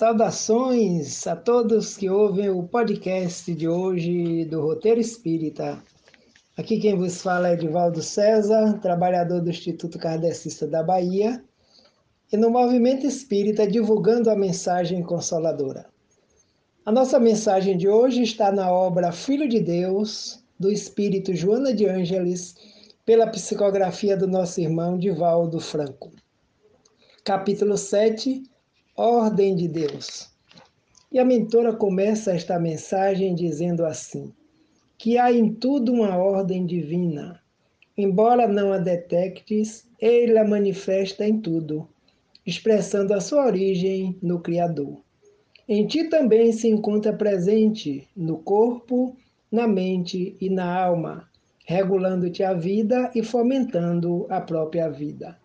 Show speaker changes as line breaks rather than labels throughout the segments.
Saudações a todos que ouvem o podcast de hoje do Roteiro Espírita. Aqui quem vos fala é Edivaldo César, trabalhador do Instituto Kardecista da Bahia, e no Movimento Espírita divulgando a mensagem consoladora. A nossa mensagem de hoje está na obra Filho de Deus, do Espírito Joana de Ângeles, pela psicografia do nosso irmão Divaldo Franco. Capítulo 7 Ordem de Deus. E a mentora começa esta mensagem dizendo assim: que há em tudo uma ordem divina. Embora não a detectes, ele a manifesta em tudo, expressando a sua origem no Criador. Em ti também se encontra presente no corpo, na mente e na alma, regulando-te a vida e fomentando a própria vida.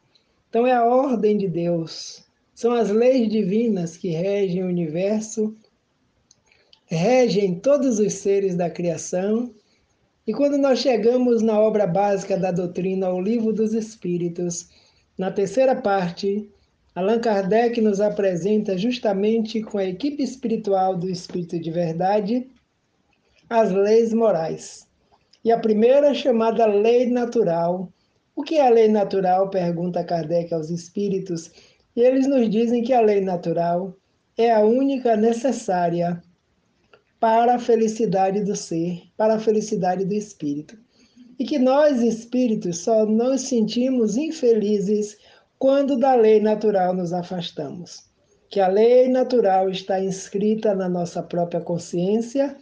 Então é a ordem de Deus são as leis divinas que regem o universo, regem todos os seres da criação. E quando nós chegamos na obra básica da doutrina, o Livro dos Espíritos, na terceira parte, Allan Kardec nos apresenta justamente com a equipe espiritual do Espírito de Verdade as leis morais. E a primeira chamada lei natural. O que é a lei natural? Pergunta Kardec aos espíritos e eles nos dizem que a lei natural é a única necessária para a felicidade do ser, para a felicidade do espírito. E que nós, espíritos, só nos sentimos infelizes quando da lei natural nos afastamos. Que a lei natural está inscrita na nossa própria consciência.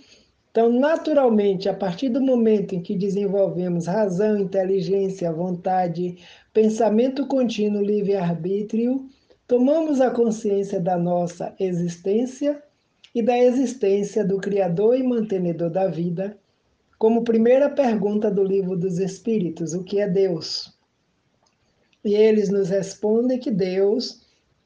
Então, naturalmente, a partir do momento em que desenvolvemos razão, inteligência, vontade, pensamento contínuo, livre-arbítrio, tomamos a consciência da nossa existência e da existência do Criador e mantenedor da vida, como primeira pergunta do Livro dos Espíritos: o que é Deus? E eles nos respondem que Deus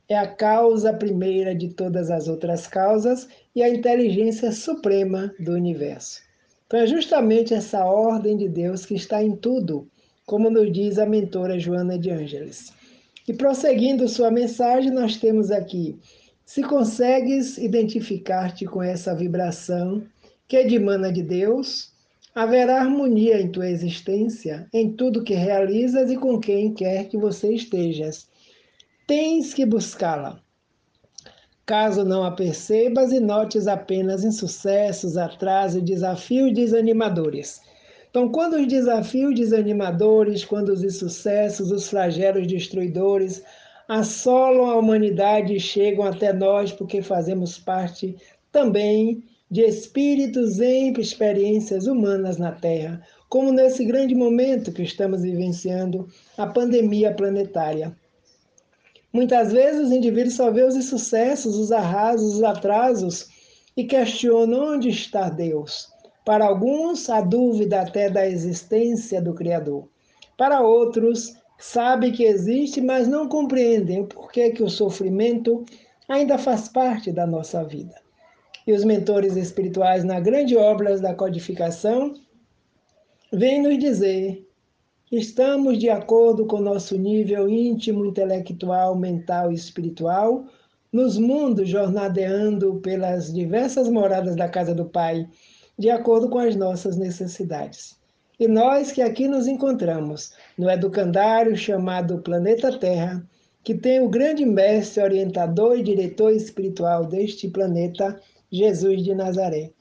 é a causa primeira de todas as outras causas e a inteligência suprema do universo. Então é justamente essa ordem de Deus que está em tudo, como nos diz a mentora Joana de Ângeles. E prosseguindo sua mensagem, nós temos aqui: se consegues identificar-te com essa vibração que emana de Deus, haverá harmonia em tua existência, em tudo que realizas e com quem quer que você estejas. Tens que buscá-la. Caso não a percebas e notes apenas insucessos, atrasos, desafios desanimadores então, quando os desafios desanimadores, quando os insucessos, os flagelos destruidores assolam a humanidade e chegam até nós, porque fazemos parte também de espíritos em experiências humanas na Terra, como nesse grande momento que estamos vivenciando, a pandemia planetária. Muitas vezes os indivíduos só vê os insucessos, os arrasos, os atrasos e questionam onde está Deus. Para alguns, a dúvida até da existência do Criador. Para outros, sabe que existe, mas não compreendem por que, que o sofrimento ainda faz parte da nossa vida. E os mentores espirituais na grande obra da codificação vêm nos dizer estamos de acordo com nosso nível íntimo, intelectual, mental e espiritual, nos mundos jornadeando pelas diversas moradas da casa do Pai de acordo com as nossas necessidades. E nós que aqui nos encontramos no educandário chamado Planeta Terra, que tem o grande mestre, orientador e diretor espiritual deste planeta, Jesus de Nazaré.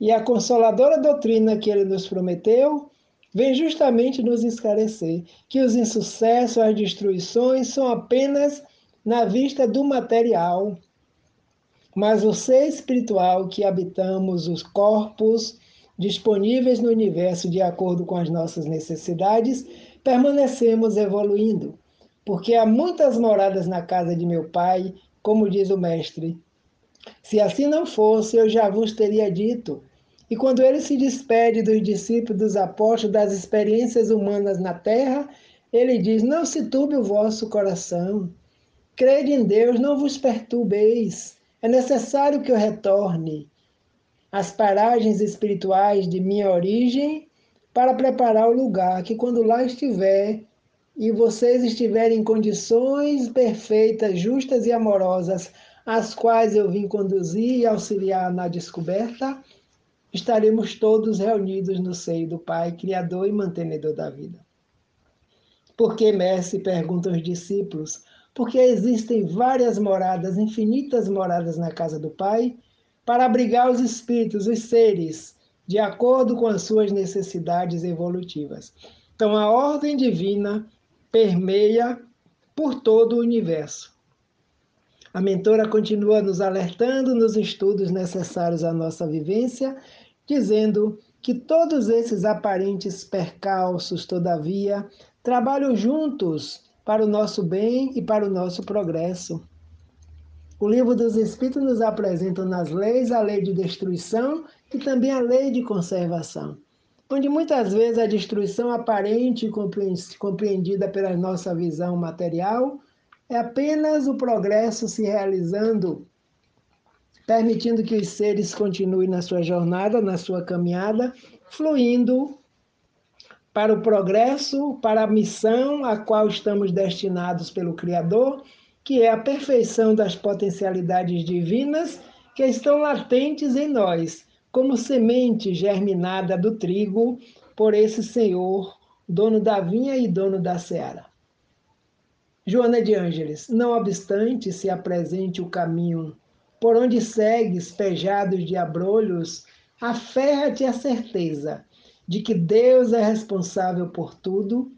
E a consoladora doutrina que ele nos prometeu vem justamente nos esclarecer que os insucessos, as destruições são apenas na vista do material, mas o ser espiritual que habitamos os corpos disponíveis no universo de acordo com as nossas necessidades, permanecemos evoluindo, porque há muitas moradas na casa de meu Pai, como diz o Mestre. Se assim não fosse, eu já vos teria dito. E quando ele se despede dos discípulos, dos apóstolos, das experiências humanas na terra, ele diz: Não se turbe o vosso coração. Crede em Deus, não vos perturbeis. É necessário que eu retorne às paragens espirituais de minha origem para preparar o lugar que, quando lá estiver e vocês estiverem em condições perfeitas, justas e amorosas, as quais eu vim conduzir e auxiliar na descoberta, estaremos todos reunidos no seio do Pai, Criador e mantenedor da vida. Por que, mestre? perguntam os discípulos. Porque existem várias moradas, infinitas moradas na casa do Pai, para abrigar os espíritos, os seres, de acordo com as suas necessidades evolutivas. Então, a ordem divina permeia por todo o universo. A mentora continua nos alertando nos estudos necessários à nossa vivência, dizendo que todos esses aparentes percalços, todavia, trabalham juntos para o nosso bem e para o nosso progresso. O livro dos Espíritos nos apresenta nas leis a lei de destruição e também a lei de conservação, onde muitas vezes a destruição aparente e compreendida pela nossa visão material é apenas o progresso se realizando, permitindo que os seres continuem na sua jornada, na sua caminhada, fluindo para o progresso, para a missão a qual estamos destinados pelo Criador, que é a perfeição das potencialidades divinas que estão latentes em nós, como semente germinada do trigo por esse Senhor, dono da vinha e dono da seara. Joana de Ângeles, não obstante se apresente o caminho por onde segues, pejados de abrolhos, aferra-te a certeza de que Deus é responsável por tudo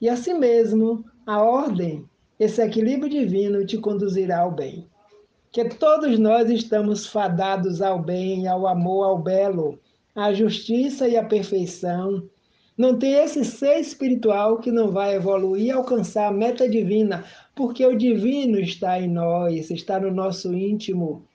e, assim mesmo, a ordem, esse equilíbrio divino te conduzirá ao bem. Que todos nós estamos fadados ao bem, ao amor, ao belo, à justiça e à perfeição, não tem esse ser espiritual que não vai evoluir e alcançar a meta divina, porque o divino está em nós, está no nosso íntimo.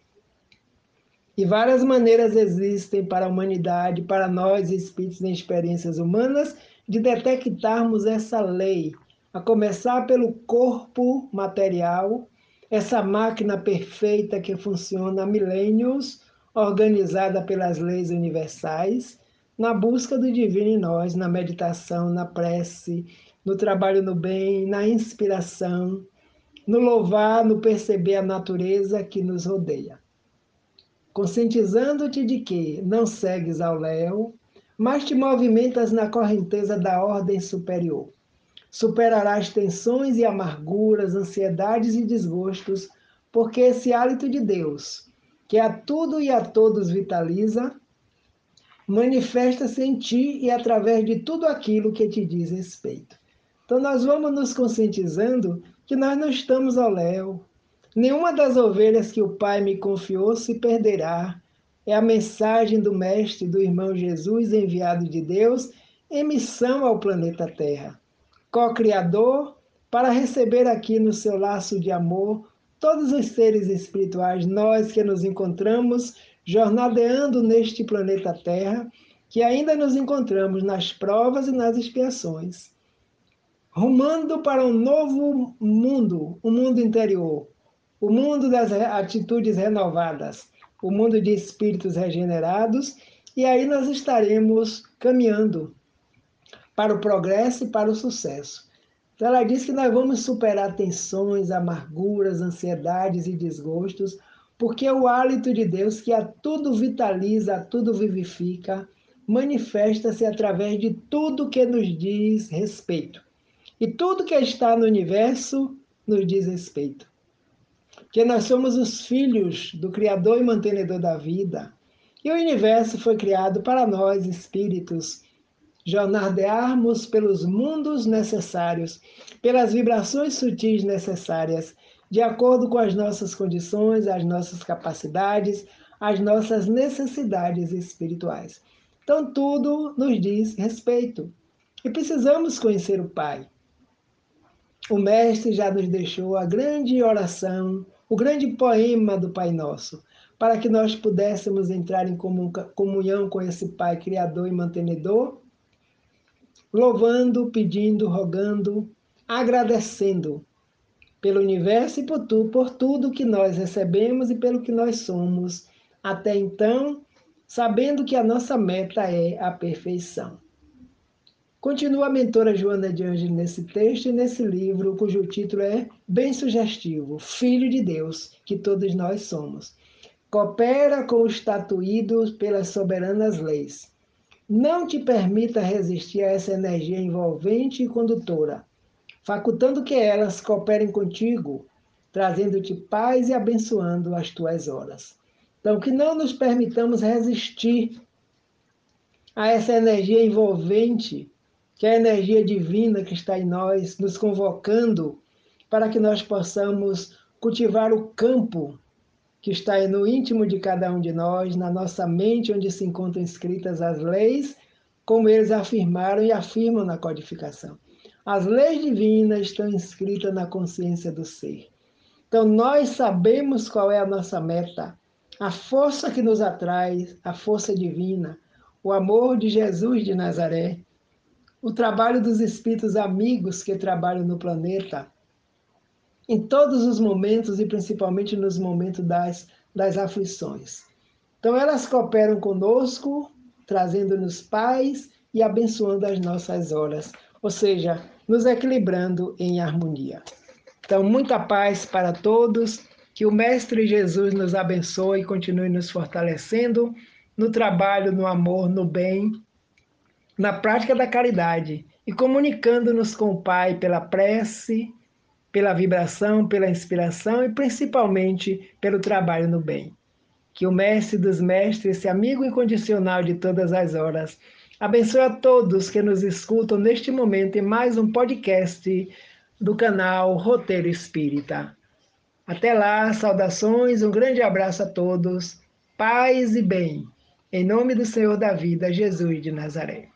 E várias maneiras existem para a humanidade, para nós, espíritos em experiências humanas, de detectarmos essa lei, a começar pelo corpo material, essa máquina perfeita que funciona há milênios, organizada pelas leis universais na busca do divino em nós, na meditação, na prece, no trabalho no bem, na inspiração, no louvar, no perceber a natureza que nos rodeia. Conscientizando-te de que não segues ao léu, mas te movimentas na correnteza da ordem superior. Superarás tensões e amarguras, ansiedades e desgostos, porque esse hálito de Deus, que a tudo e a todos vitaliza, manifesta-se em ti e através de tudo aquilo que te diz respeito. Então, nós vamos nos conscientizando que nós não estamos ao léu. Nenhuma das ovelhas que o Pai me confiou se perderá. É a mensagem do Mestre, do irmão Jesus, enviado de Deus, em missão ao planeta Terra. Co-criador, para receber aqui no seu laço de amor todos os seres espirituais, nós que nos encontramos jornadeando neste planeta Terra, que ainda nos encontramos nas provas e nas expiações, rumando para um novo mundo, um mundo interior, o mundo das atitudes renovadas, o mundo de espíritos regenerados, e aí nós estaremos caminhando para o progresso e para o sucesso. Então, ela diz que nós vamos superar tensões, amarguras, ansiedades e desgostos, porque o hálito de Deus, que a tudo vitaliza, a tudo vivifica, manifesta-se através de tudo que nos diz respeito. E tudo que está no universo nos diz respeito. Que nós somos os filhos do Criador e mantenedor da vida. E o universo foi criado para nós, espíritos, jornadearmos pelos mundos necessários, pelas vibrações sutis necessárias de acordo com as nossas condições, as nossas capacidades, as nossas necessidades espirituais. Então, tudo nos diz respeito. E precisamos conhecer o Pai. O Mestre já nos deixou a grande oração, o grande poema do Pai Nosso, para que nós pudéssemos entrar em comunhão com esse Pai Criador e Mantenedor, louvando, pedindo, rogando, agradecendo pelo universo e por, tu, por tudo que nós recebemos e pelo que nós somos até então, sabendo que a nossa meta é a perfeição. Continua a mentora Joana de Anjos nesse texto e nesse livro, cujo título é bem sugestivo: Filho de Deus, que todos nós somos. Coopera com os tatuídos pelas soberanas leis. Não te permita resistir a essa energia envolvente e condutora, facultando que elas cooperem contigo, trazendo-te paz e abençoando as tuas horas. Então, que não nos permitamos resistir a essa energia envolvente que é a energia divina que está em nós, nos convocando para que nós possamos cultivar o campo que está no íntimo de cada um de nós, na nossa mente, onde se encontram escritas as leis, como eles afirmaram e afirmam na codificação. As leis divinas estão escritas na consciência do ser. Então, nós sabemos qual é a nossa meta, a força que nos atrai, a força divina, o amor de Jesus de Nazaré, o trabalho dos espíritos amigos que trabalham no planeta, em todos os momentos e principalmente nos momentos das, das aflições. Então, elas cooperam conosco, trazendo-nos paz e abençoando as nossas horas, ou seja, nos equilibrando em harmonia. Então, muita paz para todos, que o Mestre Jesus nos abençoe e continue nos fortalecendo no trabalho, no amor, no bem na prática da caridade e comunicando-nos com o Pai pela prece, pela vibração, pela inspiração e principalmente pelo trabalho no bem. Que o Mestre dos Mestres, esse amigo incondicional de todas as horas, abençoe a todos que nos escutam neste momento em mais um podcast do canal Roteiro Espírita. Até lá, saudações, um grande abraço a todos, paz e bem. Em nome do Senhor da vida, Jesus de Nazaré.